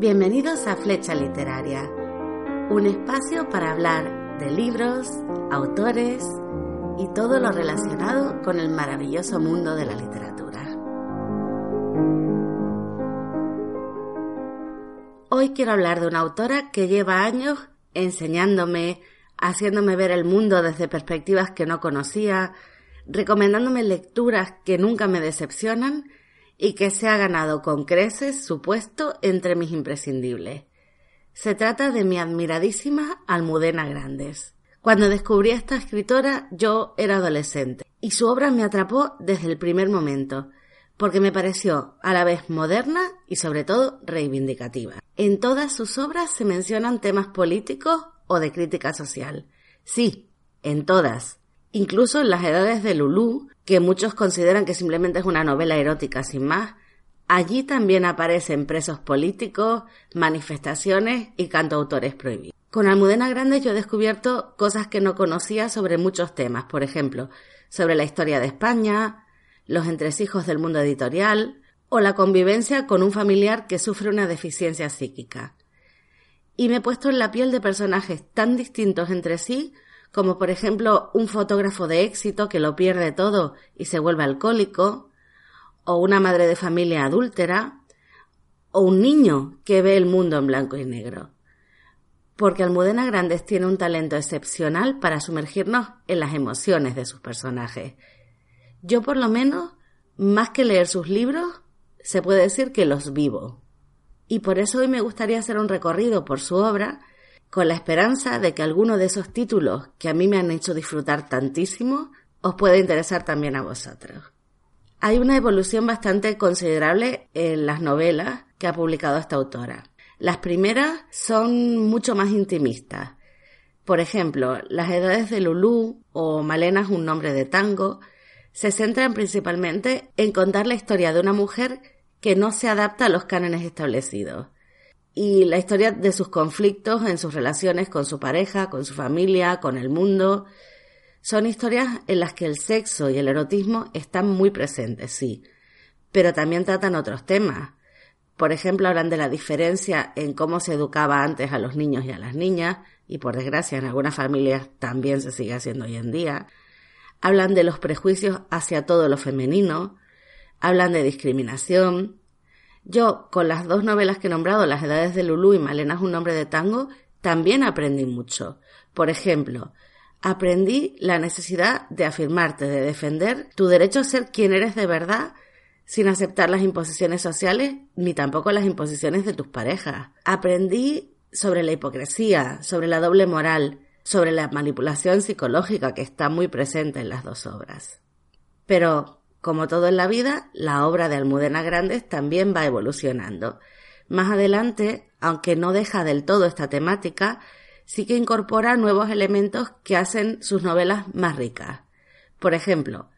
Bienvenidos a Flecha Literaria, un espacio para hablar de libros, autores y todo lo relacionado con el maravilloso mundo de la literatura. Hoy quiero hablar de una autora que lleva años enseñándome, haciéndome ver el mundo desde perspectivas que no conocía, recomendándome lecturas que nunca me decepcionan y que se ha ganado con creces su puesto entre mis imprescindibles. Se trata de mi admiradísima Almudena Grandes. Cuando descubrí a esta escritora yo era adolescente y su obra me atrapó desde el primer momento, porque me pareció a la vez moderna y sobre todo reivindicativa. En todas sus obras se mencionan temas políticos o de crítica social. Sí, en todas. Incluso en las edades de Lulú, que muchos consideran que simplemente es una novela erótica sin más, allí también aparecen presos políticos, manifestaciones y cantautores prohibidos. Con Almudena Grandes yo he descubierto cosas que no conocía sobre muchos temas, por ejemplo, sobre la historia de España, los entresijos del mundo editorial o la convivencia con un familiar que sufre una deficiencia psíquica. Y me he puesto en la piel de personajes tan distintos entre sí como por ejemplo un fotógrafo de éxito que lo pierde todo y se vuelve alcohólico, o una madre de familia adúltera, o un niño que ve el mundo en blanco y negro. Porque Almudena Grandes tiene un talento excepcional para sumergirnos en las emociones de sus personajes. Yo por lo menos, más que leer sus libros, se puede decir que los vivo. Y por eso hoy me gustaría hacer un recorrido por su obra con la esperanza de que alguno de esos títulos que a mí me han hecho disfrutar tantísimo os pueda interesar también a vosotros. Hay una evolución bastante considerable en las novelas que ha publicado esta autora. Las primeras son mucho más intimistas. Por ejemplo, Las edades de Lulú o Malena es un nombre de tango se centran principalmente en contar la historia de una mujer que no se adapta a los cánones establecidos y la historia de sus conflictos en sus relaciones con su pareja, con su familia, con el mundo. Son historias en las que el sexo y el erotismo están muy presentes, sí, pero también tratan otros temas. Por ejemplo, hablan de la diferencia en cómo se educaba antes a los niños y a las niñas, y por desgracia en algunas familias también se sigue haciendo hoy en día. Hablan de los prejuicios hacia todo lo femenino, hablan de discriminación, yo, con las dos novelas que he nombrado, Las edades de Lulú y Malena es un nombre de tango, también aprendí mucho. Por ejemplo, aprendí la necesidad de afirmarte, de defender tu derecho a ser quien eres de verdad sin aceptar las imposiciones sociales ni tampoco las imposiciones de tus parejas. Aprendí sobre la hipocresía, sobre la doble moral, sobre la manipulación psicológica que está muy presente en las dos obras. Pero como todo en la vida, la obra de Almudena Grandes también va evolucionando. Más adelante, aunque no deja del todo esta temática, sí que incorpora nuevos elementos que hacen sus novelas más ricas. Por ejemplo,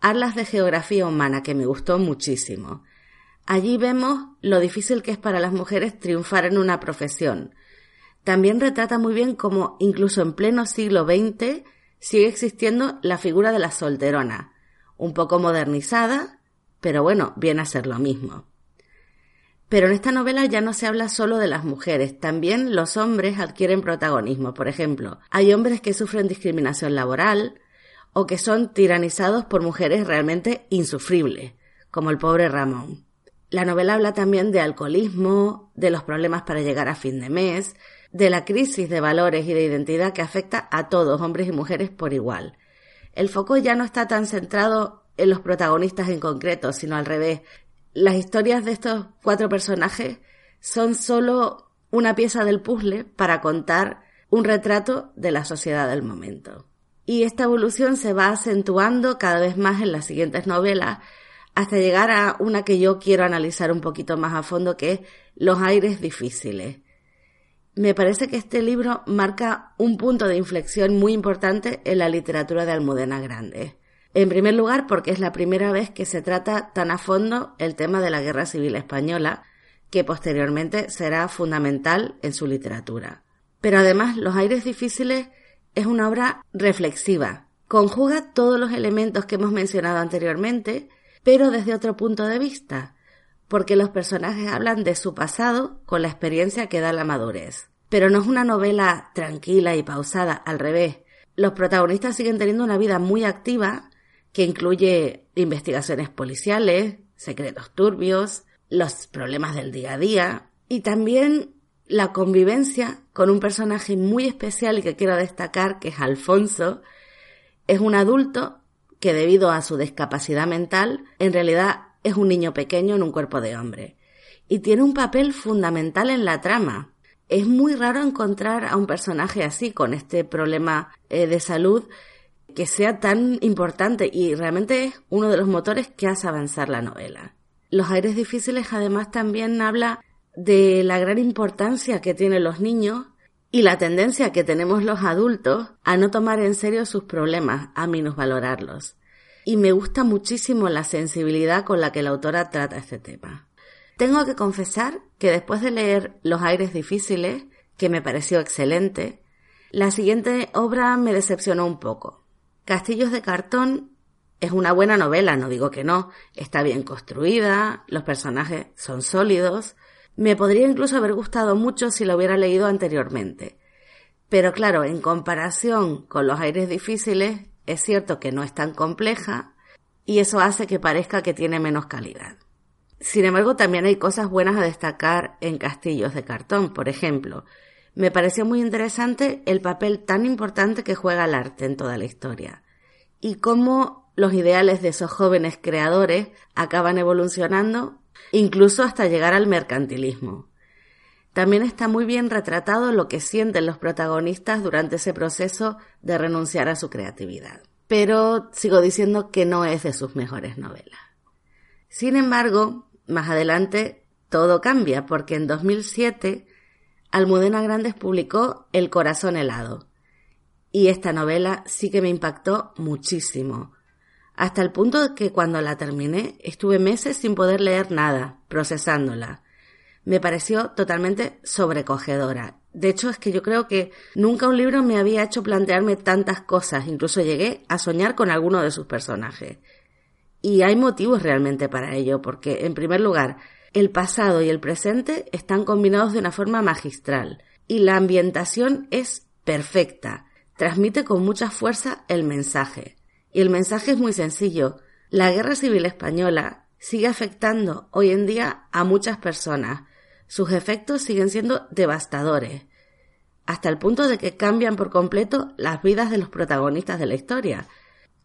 Arlas de Geografía Humana, que me gustó muchísimo. Allí vemos lo difícil que es para las mujeres triunfar en una profesión. También retrata muy bien cómo incluso en pleno siglo XX sigue existiendo la figura de la solterona, un poco modernizada, pero bueno, viene a ser lo mismo. Pero en esta novela ya no se habla solo de las mujeres, también los hombres adquieren protagonismo. Por ejemplo, hay hombres que sufren discriminación laboral o que son tiranizados por mujeres realmente insufribles, como el pobre Ramón. La novela habla también de alcoholismo, de los problemas para llegar a fin de mes, de la crisis de valores y de identidad que afecta a todos, hombres y mujeres por igual el foco ya no está tan centrado en los protagonistas en concreto, sino al revés. Las historias de estos cuatro personajes son solo una pieza del puzzle para contar un retrato de la sociedad del momento. Y esta evolución se va acentuando cada vez más en las siguientes novelas hasta llegar a una que yo quiero analizar un poquito más a fondo, que es Los aires difíciles me parece que este libro marca un punto de inflexión muy importante en la literatura de Almudena Grande. En primer lugar, porque es la primera vez que se trata tan a fondo el tema de la Guerra Civil Española, que posteriormente será fundamental en su literatura. Pero además, Los aires difíciles es una obra reflexiva. Conjuga todos los elementos que hemos mencionado anteriormente, pero desde otro punto de vista, porque los personajes hablan de su pasado con la experiencia que da la madurez. Pero no es una novela tranquila y pausada, al revés. Los protagonistas siguen teniendo una vida muy activa que incluye investigaciones policiales, secretos turbios, los problemas del día a día y también la convivencia con un personaje muy especial y que quiero destacar, que es Alfonso. Es un adulto que debido a su discapacidad mental, en realidad es un niño pequeño en un cuerpo de hombre. Y tiene un papel fundamental en la trama. Es muy raro encontrar a un personaje así, con este problema eh, de salud, que sea tan importante y realmente es uno de los motores que hace avanzar la novela. Los aires difíciles además también habla de la gran importancia que tienen los niños y la tendencia que tenemos los adultos a no tomar en serio sus problemas, a minusvalorarlos. Y me gusta muchísimo la sensibilidad con la que la autora trata este tema. Tengo que confesar que después de leer Los aires difíciles, que me pareció excelente, la siguiente obra me decepcionó un poco. Castillos de cartón es una buena novela, no digo que no, está bien construida, los personajes son sólidos, me podría incluso haber gustado mucho si lo hubiera leído anteriormente. Pero claro, en comparación con los aires difíciles, es cierto que no es tan compleja y eso hace que parezca que tiene menos calidad. Sin embargo, también hay cosas buenas a destacar en Castillos de Cartón. Por ejemplo, me pareció muy interesante el papel tan importante que juega el arte en toda la historia y cómo los ideales de esos jóvenes creadores acaban evolucionando incluso hasta llegar al mercantilismo. También está muy bien retratado lo que sienten los protagonistas durante ese proceso de renunciar a su creatividad. Pero sigo diciendo que no es de sus mejores novelas. Sin embargo, más adelante todo cambia porque en 2007 Almudena Grandes publicó El corazón helado. Y esta novela sí que me impactó muchísimo, hasta el punto de que cuando la terminé estuve meses sin poder leer nada, procesándola. Me pareció totalmente sobrecogedora. De hecho, es que yo creo que nunca un libro me había hecho plantearme tantas cosas, incluso llegué a soñar con alguno de sus personajes. Y hay motivos realmente para ello, porque, en primer lugar, el pasado y el presente están combinados de una forma magistral, y la ambientación es perfecta, transmite con mucha fuerza el mensaje. Y el mensaje es muy sencillo. La guerra civil española sigue afectando hoy en día a muchas personas. Sus efectos siguen siendo devastadores, hasta el punto de que cambian por completo las vidas de los protagonistas de la historia,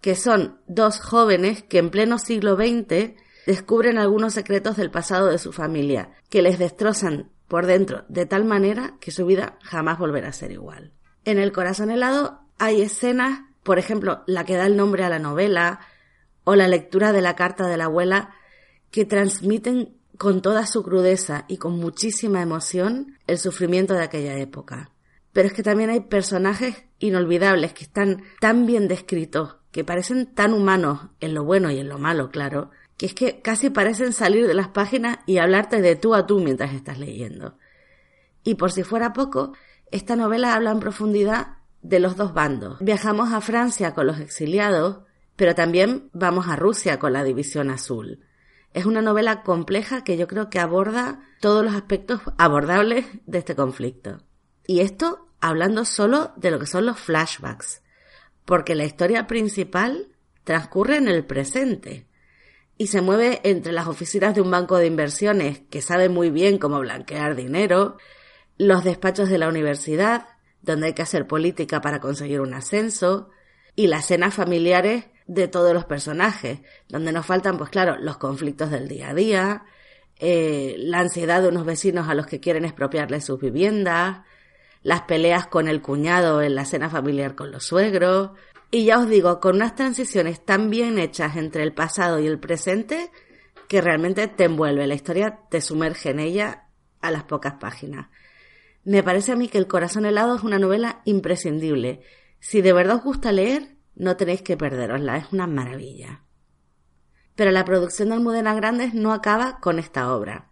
que son dos jóvenes que en pleno siglo XX descubren algunos secretos del pasado de su familia, que les destrozan por dentro de tal manera que su vida jamás volverá a ser igual. En el corazón helado hay escenas por ejemplo, la que da el nombre a la novela o la lectura de la carta de la abuela, que transmiten con toda su crudeza y con muchísima emoción el sufrimiento de aquella época. Pero es que también hay personajes inolvidables que están tan bien descritos, que parecen tan humanos en lo bueno y en lo malo, claro, que es que casi parecen salir de las páginas y hablarte de tú a tú mientras estás leyendo. Y por si fuera poco, esta novela habla en profundidad de los dos bandos. Viajamos a Francia con los exiliados, pero también vamos a Rusia con la División Azul. Es una novela compleja que yo creo que aborda todos los aspectos abordables de este conflicto. Y esto hablando solo de lo que son los flashbacks, porque la historia principal transcurre en el presente y se mueve entre las oficinas de un banco de inversiones que sabe muy bien cómo blanquear dinero, los despachos de la universidad, donde hay que hacer política para conseguir un ascenso, y las cenas familiares de todos los personajes, donde nos faltan, pues claro, los conflictos del día a día, eh, la ansiedad de unos vecinos a los que quieren expropiarles sus viviendas, las peleas con el cuñado en la cena familiar con los suegros, y ya os digo, con unas transiciones tan bien hechas entre el pasado y el presente, que realmente te envuelve, la historia te sumerge en ella a las pocas páginas. Me parece a mí que El corazón helado es una novela imprescindible. Si de verdad os gusta leer, no tenéis que perderosla, es una maravilla. Pero la producción de Almudena Grandes no acaba con esta obra.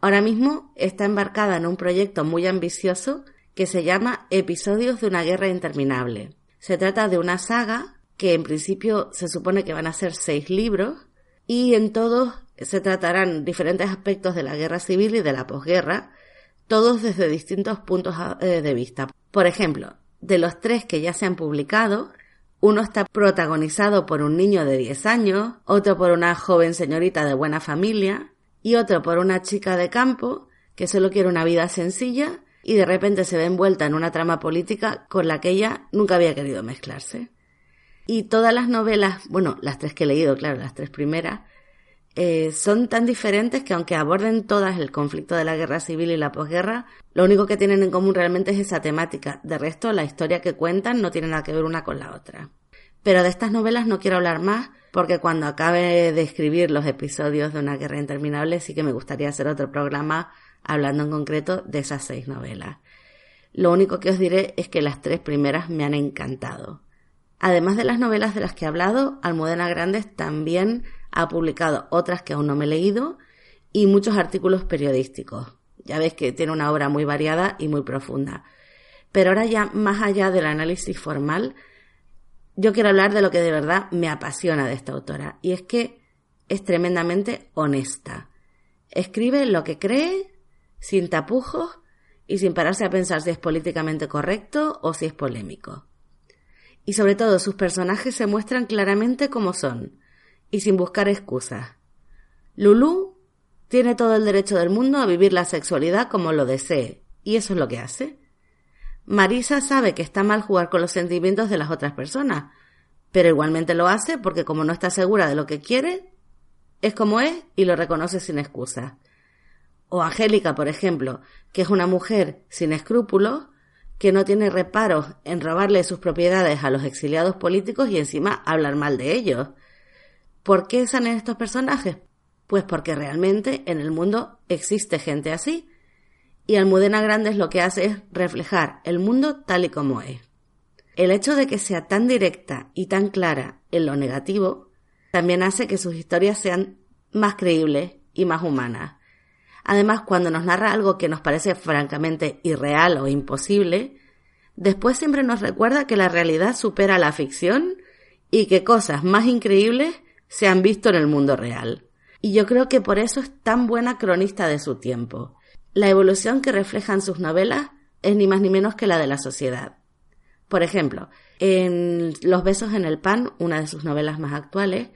Ahora mismo está embarcada en un proyecto muy ambicioso que se llama Episodios de una guerra interminable. Se trata de una saga que en principio se supone que van a ser seis libros y en todos se tratarán diferentes aspectos de la guerra civil y de la posguerra, todos desde distintos puntos eh, de vista. Por ejemplo, de los tres que ya se han publicado, uno está protagonizado por un niño de 10 años, otro por una joven señorita de buena familia y otro por una chica de campo que solo quiere una vida sencilla y de repente se ve envuelta en una trama política con la que ella nunca había querido mezclarse. Y todas las novelas, bueno, las tres que he leído, claro, las tres primeras, eh, son tan diferentes que aunque aborden todas el conflicto de la guerra civil y la posguerra, lo único que tienen en común realmente es esa temática. De resto, la historia que cuentan no tiene nada que ver una con la otra. Pero de estas novelas no quiero hablar más porque cuando acabe de escribir los episodios de Una guerra interminable sí que me gustaría hacer otro programa hablando en concreto de esas seis novelas. Lo único que os diré es que las tres primeras me han encantado. Además de las novelas de las que he hablado, Almudena Grandes también ha publicado otras que aún no me he leído y muchos artículos periodísticos. Ya ves que tiene una obra muy variada y muy profunda. Pero ahora ya más allá del análisis formal, yo quiero hablar de lo que de verdad me apasiona de esta autora y es que es tremendamente honesta. Escribe lo que cree, sin tapujos y sin pararse a pensar si es políticamente correcto o si es polémico. Y sobre todo sus personajes se muestran claramente como son, y sin buscar excusas. Lulu tiene todo el derecho del mundo a vivir la sexualidad como lo desee, y eso es lo que hace. Marisa sabe que está mal jugar con los sentimientos de las otras personas, pero igualmente lo hace porque como no está segura de lo que quiere, es como es y lo reconoce sin excusa. O Angélica, por ejemplo, que es una mujer sin escrúpulos, que no tiene reparos en robarle sus propiedades a los exiliados políticos y encima hablar mal de ellos. ¿Por qué salen estos personajes? Pues porque realmente en el mundo existe gente así. Y Almudena Grandes lo que hace es reflejar el mundo tal y como es. El hecho de que sea tan directa y tan clara en lo negativo también hace que sus historias sean más creíbles y más humanas. Además, cuando nos narra algo que nos parece francamente irreal o imposible, después siempre nos recuerda que la realidad supera la ficción y que cosas más increíbles se han visto en el mundo real. Y yo creo que por eso es tan buena cronista de su tiempo. La evolución que reflejan sus novelas es ni más ni menos que la de la sociedad. Por ejemplo, en Los besos en el pan, una de sus novelas más actuales,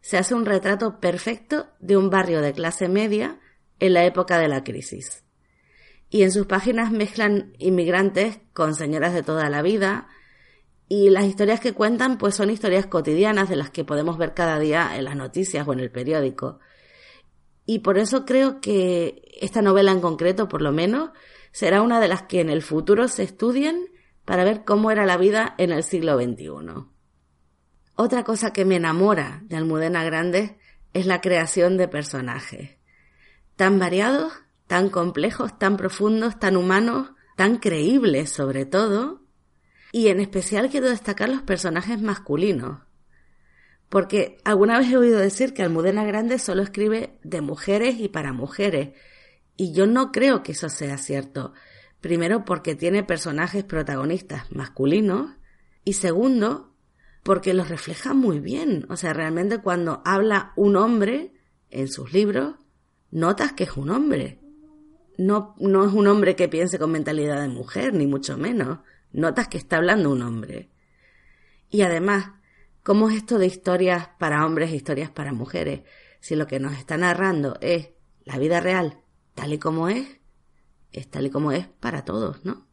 se hace un retrato perfecto de un barrio de clase media en la época de la crisis. Y en sus páginas mezclan inmigrantes con señoras de toda la vida, y las historias que cuentan pues son historias cotidianas de las que podemos ver cada día en las noticias o en el periódico. Y por eso creo que esta novela en concreto, por lo menos, será una de las que en el futuro se estudien para ver cómo era la vida en el siglo XXI. Otra cosa que me enamora de Almudena Grandes es la creación de personajes. Tan variados, tan complejos, tan profundos, tan humanos, tan creíbles sobre todo, y en especial quiero destacar los personajes masculinos. Porque alguna vez he oído decir que Almudena Grande solo escribe de mujeres y para mujeres. Y yo no creo que eso sea cierto. Primero porque tiene personajes protagonistas masculinos. Y segundo, porque los refleja muy bien. O sea, realmente cuando habla un hombre en sus libros, notas que es un hombre. No, no es un hombre que piense con mentalidad de mujer, ni mucho menos. Notas que está hablando un hombre. Y además, ¿cómo es esto de historias para hombres e historias para mujeres? Si lo que nos está narrando es la vida real tal y como es, es tal y como es para todos, ¿no?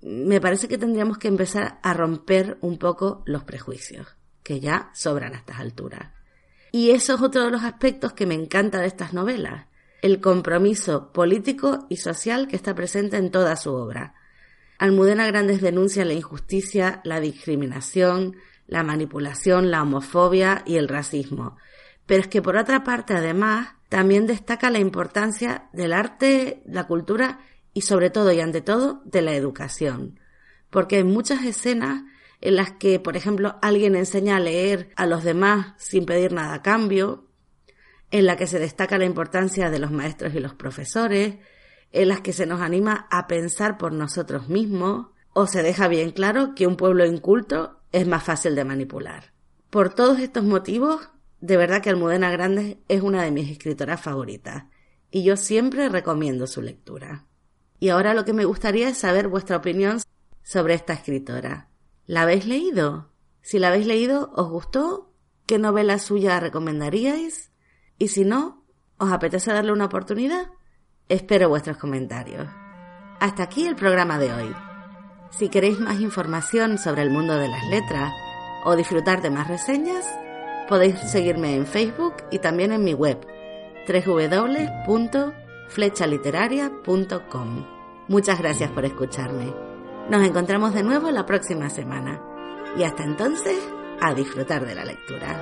Me parece que tendríamos que empezar a romper un poco los prejuicios, que ya sobran a estas alturas. Y eso es otro de los aspectos que me encanta de estas novelas, el compromiso político y social que está presente en toda su obra. Almudena Grandes denuncia la injusticia, la discriminación, la manipulación, la homofobia y el racismo. Pero es que por otra parte, además, también destaca la importancia del arte, la cultura y sobre todo y ante todo de la educación. Porque hay muchas escenas en las que, por ejemplo, alguien enseña a leer a los demás sin pedir nada a cambio, en la que se destaca la importancia de los maestros y los profesores, en las que se nos anima a pensar por nosotros mismos, o se deja bien claro que un pueblo inculto es más fácil de manipular. Por todos estos motivos, De verdad que Almudena Grandes es una de mis escritoras favoritas y yo siempre recomiendo su lectura. Y ahora lo que me gustaría es saber vuestra opinión sobre esta escritora. ¿La habéis leído? Si la habéis leído, ¿os gustó? ¿Qué novela suya recomendaríais? Y si no, ¿os apetece darle una oportunidad? Espero vuestros comentarios. Hasta aquí el programa de hoy. Si queréis más información sobre el mundo de las letras o disfrutar de más reseñas, podéis seguirme en Facebook y también en mi web www.flechaliteraria.com. Muchas gracias por escucharme. Nos encontramos de nuevo la próxima semana y hasta entonces a disfrutar de la lectura.